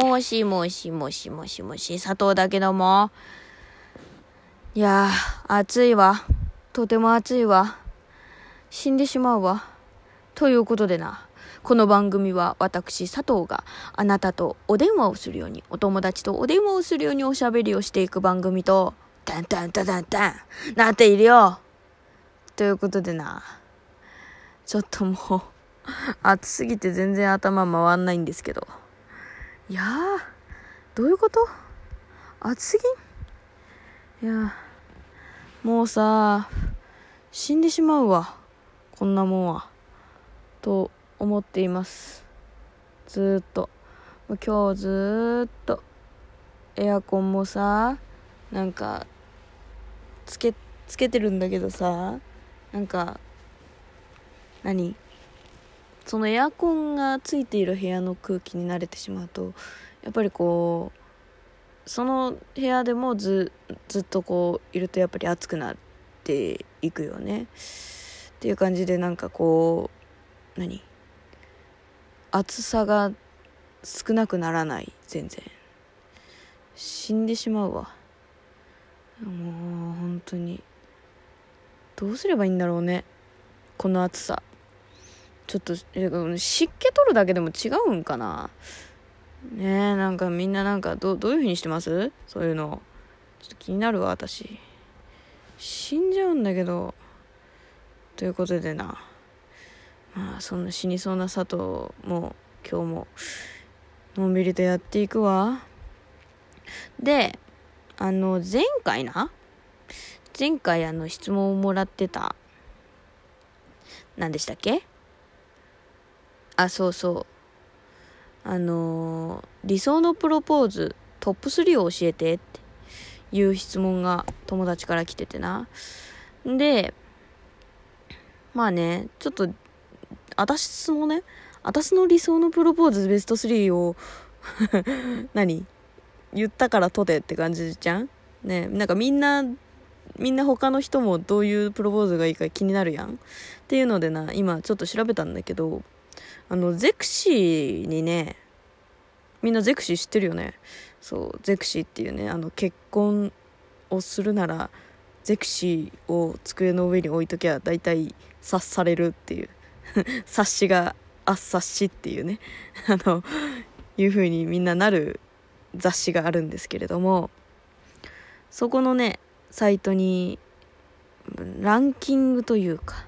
もしもしもしもしもし、佐藤だけども。いやー、暑いわ。とても暑いわ。死んでしまうわ。ということでな。この番組は私佐藤があなたとお電話をするように、お友達とお電話をするようにおしゃべりをしていく番組と、タンタンタタンタン、なっているよ。ということでな。ちょっともう、暑すぎて全然頭回んないんですけど。いやー、どういうこと？暑すぎん？いやもうさ、死んでしまうわ。こんなもんは。と思っています。ずっと。今日ずっと、エアコンもさ、なんか、つけ、つけてるんだけどさ、なんか、何？そのエアコンがついている部屋の空気に慣れてしまうとやっぱりこうその部屋でもずずっとこういるとやっぱり暑くなっていくよね。っていう感じでなんかこう何？暑さが少なくならない全然。死んでしまうわ。もう本当に。どうすればいいんだろうね。この暑さ。ちょっと湿気取るだけでも違うんかな？ねえなんかみんななんかどどういう風にしてます？そういうの。ちょっと気になるわ私。死んじゃうんだけど。ということでな。まあそんな死にそうな佐藤も今日ものんびりとやっていくわ。であの前回な？前回あの質問をもらってた。何でしたっけ？あ、そうそう。あのー理想のプロポーズトップ3を教えてっていう質問が友達から来ててな。で、まあね、ちょっと、私のね、私の理想のプロポーズベスト3を 何？言ったからとてって感じじゃん？ねなんかみんな、みんな他の人もどういうプロポーズがいいか気になるやん？っていうのでな、今ちょっと調べたんだけど、あの、ゼクシーにね、みんなゼクシー知ってるよね。そう、ゼクシーっていうね、あの、結婚をするなら、ゼクシーを机の上に置いときゃ大体察されるっていう。察しが、あっ察しっていうね。あの、いう風にみんななる雑誌があるんですけれども、そこのね、サイトに、ランキングというか、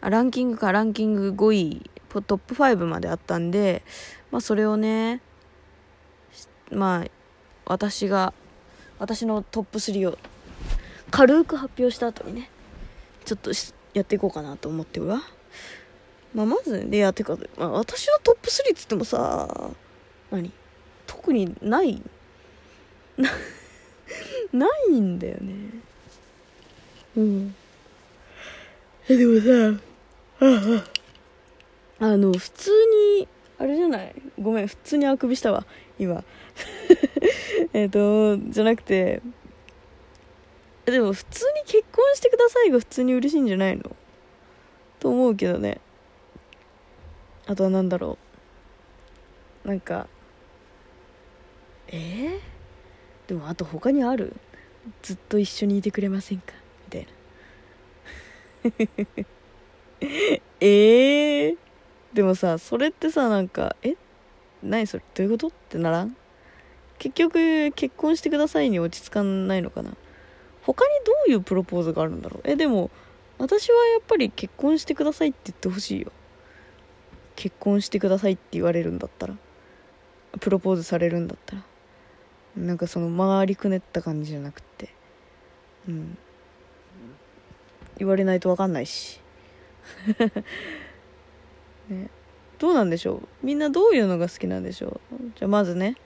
ランキングかランキング5位トップ5まであったんで、まあ、それをねまあ私が私のトップ3を軽く発表した後にねちょっとやっていこうかなと思ってるわ、まあ、まずでやってか、まあ、私のトップ3っつってもさ何？特にない？な ないんだよね。うん。えでもさああ。あの普通にあれじゃない？ごめん普通にあくびしたわ。今。えっとじゃなくてでも普通に結婚してくださいが普通に嬉しいんじゃないの？と思うけどね。あとは何だろう。なんかえー、でもあと他にある？ずっと一緒にいてくれませんか？みたいな。え えー、でもさそれってさなんかえ？何それ？どういうこと？ってならん？結局結婚してくださいに落ち着かないのかな？他にどういうプロポーズがあるんだろう？えでも私はやっぱり結婚してくださいって言ってほしいよ。結婚してくださいって言われるんだったら。プロポーズされるんだったら。なんかその回りくねった感じじゃなくて。うん。言われないと分かんないし。ね、どうなんでしょう？みんなどういうのが好きなんでしょう？じゃあまずね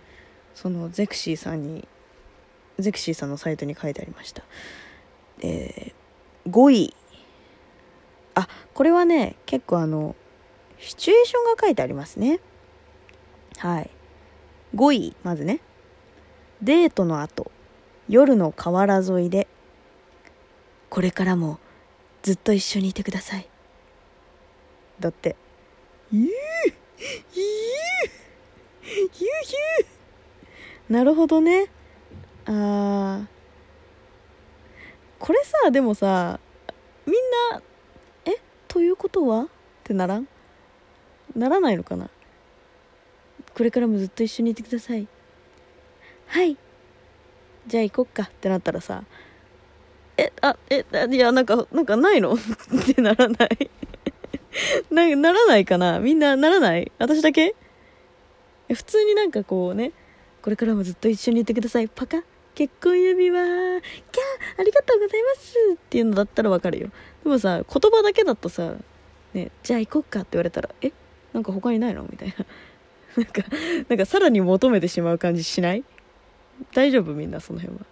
そのゼクシーさんにゼクシーさんのサイトに書いてありました。えー、5位あこれはね結構あのシチュエーションが書いてありますね。はい。5位まずね。デートの後。夜の河原沿いで。これからもずっと一緒にいてください。だって「いーいーヒューなるほどね。あー。これさでもさみんな「えということは?」ってならん？ならないのかな？これからもずっと一緒にいてください。はい。じゃあ行こっか。ってなったらさえあえいやなんかなんかないの？ってならない？なならないかな？みんなならない？私だけ？普通になんかこうねこれからもずっと一緒にいてください。パカ？結婚指輪。キャー！ありがとうございますっていうのだったらわかるよ。でもさ言葉だけだとさねじゃあ行こっかって言われたらえ？なんか他にないの？みたいな。なんかなんかさらに求めてしまう感じしない？大丈夫？みんなその辺は。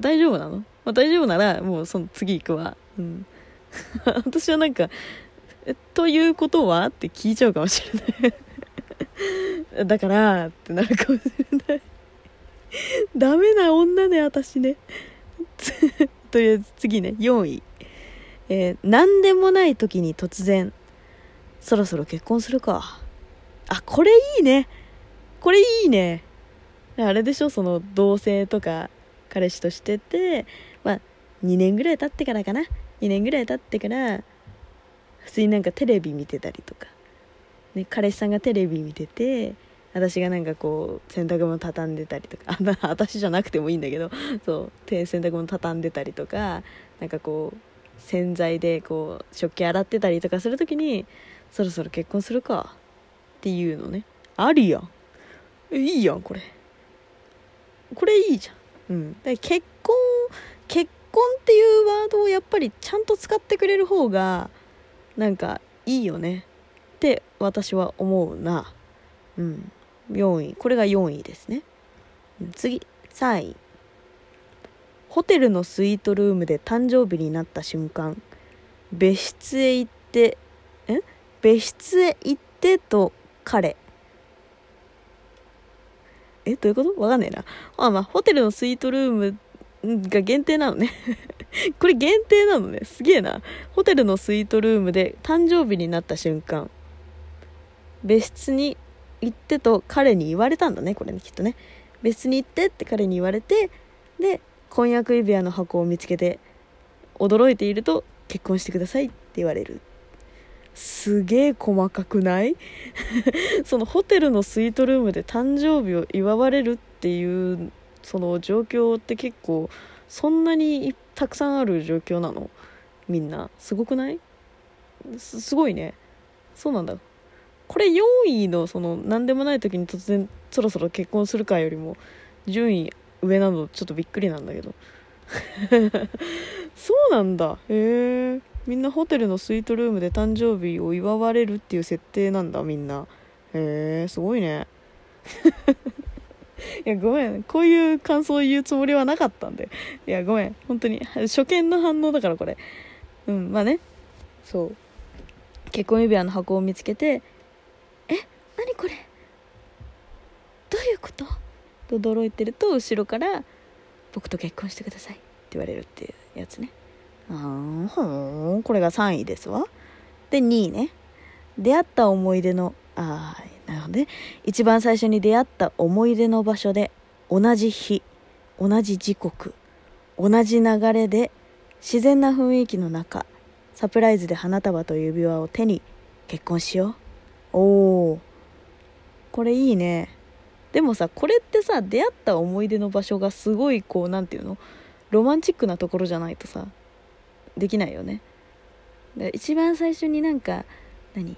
大丈夫なの、まあ、大丈夫ならもうその次行くわ。うん。私はなんかということは？って聞いちゃうかもしれない。だからってなるかもしれない。ダメな女ね私ね。という次ね。4位えー、何でもない時に突然そろそろ結婚するか。あこれいいね。これいいね。あれでしょ？その同棲とか彼氏としてて。まあ2年ぐらい経ってからかな。2年ぐらい経ってから普通になんかテレビ見てたりとか、ね、彼氏さんがテレビ見てて私がなんかこう洗濯物畳んでたりとか。あ私じゃなくてもいいんだけどそう洗濯物畳んでたりとかなんかこう洗剤でこう食器洗ってたりとかする時にそろそろ結婚するか。っていうのね。ありやん。いいやんこれ。これいいじゃん。うん。で結婚結婚っていうワードをやっぱりちゃんと使ってくれる方がなんかいいよね。って私は思うな。うん。4位。これが4位ですね。次。3位。ホテルのスイートルームで誕生日になった瞬間。別室へ行ってん別室へ行ってと彼。え？どういうこと？わかんねえな。あまあホテルのスイートルームが限定なのね。これ限定なのね。すげえな。ホテルのスイートルームで誕生日になった瞬間。別室に行ってと彼に言われたんだね。これねきっとね。別室に行ってって彼に言われてで婚約指輪の箱を見つけて驚いていると結婚してくださいって言われる。すげえ細かくない？そのホテルのスイートルームで誕生日を祝われるっていうその状況って結構そんなにたくさんある状況なの。みんな。すごくない？すごいね。そうなんだ。これ4位のその何でもない時に突然そろそろ結婚するかよりも順位上なのちょっとびっくりなんだけど。そうなんだ。へえみんなホテルのスイートルームで誕生日を祝われるっていう設定なんだみんな。へえすごいね。いやごめん。こういう感想を言うつもりはなかったんで。いやごめん。本当に初見の反応だからこれ。うんまあね。そう。結婚指輪の箱を見つけてえ何これ？どういうこと？と驚いてると後ろから「僕と結婚してください」って言われるっていうやつね。あーほんこれが3位ですわ。で2位ね。出会った思い出のああなるほどね一番最初に出会った思い出の場所で同じ日同じ時刻同じ流れで自然な雰囲気の中サプライズで花束と指輪を手に結婚しよう。おおこれいいね。でもさこれってさ出会った思い出の場所がすごいこう何て言うの？ロマンチックなところじゃないとさできないよね。一番最初になんか何？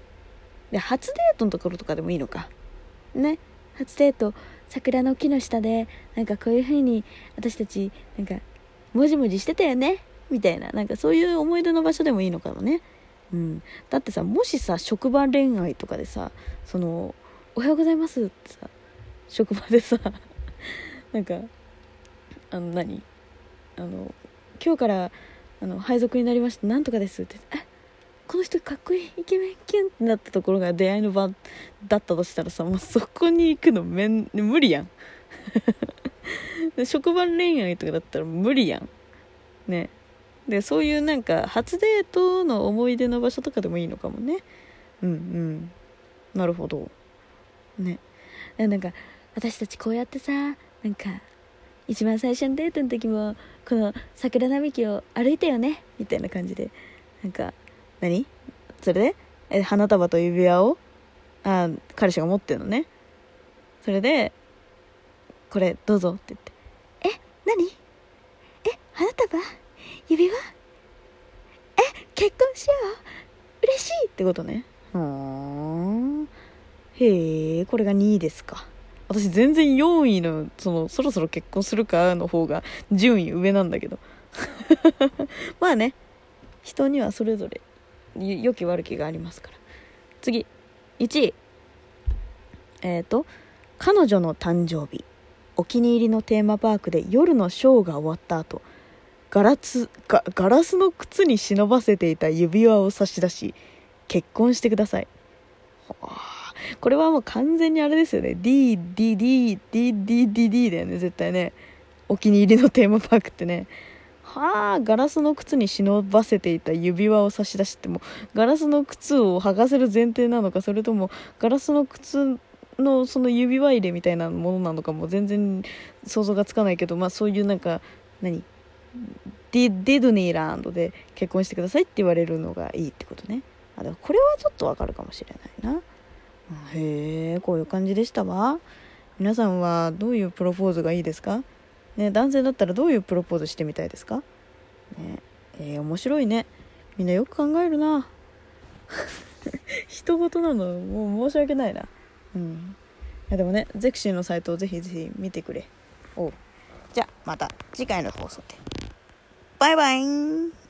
で初デートのところとかでもいいのか。ね。初デート桜の木の下でなんかこういう風に私たちなんかもじもじしてたよね。みたいな。なんかそういう思い出の場所でもいいのかもね。うん、だってさもしさ職場恋愛とかでさその「おはようございます」ってさ職場でさ なんかあの何？あの今日からあの配属になりましたなんとかですって。え？この人かっこいいイケメンキュンってなったところが出会いの場だったとしたらさもうそこに行くのめん無理やん。職場恋愛とかだったら無理やん。ね。でそういうなんか初デートの思い出の場所とかでもいいのかもね。うんうん。なるほど。ね。えなんか私たちこうやってさなんか一番最初のデートの時もこの桜並木を歩いたよねみたいな感じでなんか何？それで？え花束と指輪を？あ彼氏が持ってるのね。それでこれどうぞって言って。え何？え花束？指輪？え結婚しよう？嬉しいってことね。ふーん。へえこれが2位ですか。私全然4位のそのそろそろ結婚するかの方が順位上なんだけど。まあね。人にはそれぞれ良き悪きがありますから次1位えっ、ー、と彼女の誕生日お気に入りのテーマパークで夜のショーが終わった後ガラスガガラスの靴に忍ばせていた指輪を差し出し結婚してくださいこれはもう完全にあれですよね DDDDDD だよね絶対ねお気に入りのテーマパークってねはあガラスの靴に忍ばせていた指輪を差し出してもガラスの靴を剥がせる前提なのかそれともガラスの靴のその指輪入れみたいなものなのかも全然想像がつかないけどまあそういうなんか何？ディディズニーランドで結婚してくださいって言われるのがいいってことね。あでもこれはちょっとわかるかもしれないな。へえこういう感じでしたわ。皆さんはどういうプロポーズがいいですか？ね男性だったらどういうプロポーズしてみたいですか？ねえー、面白いね。みんなよく考えるな。人事なのもう申し訳ないな。うん。いやでもねゼクシーのサイトをぜひぜひ見てくれ。おう。じゃあまた次回の放送で。バイバイ。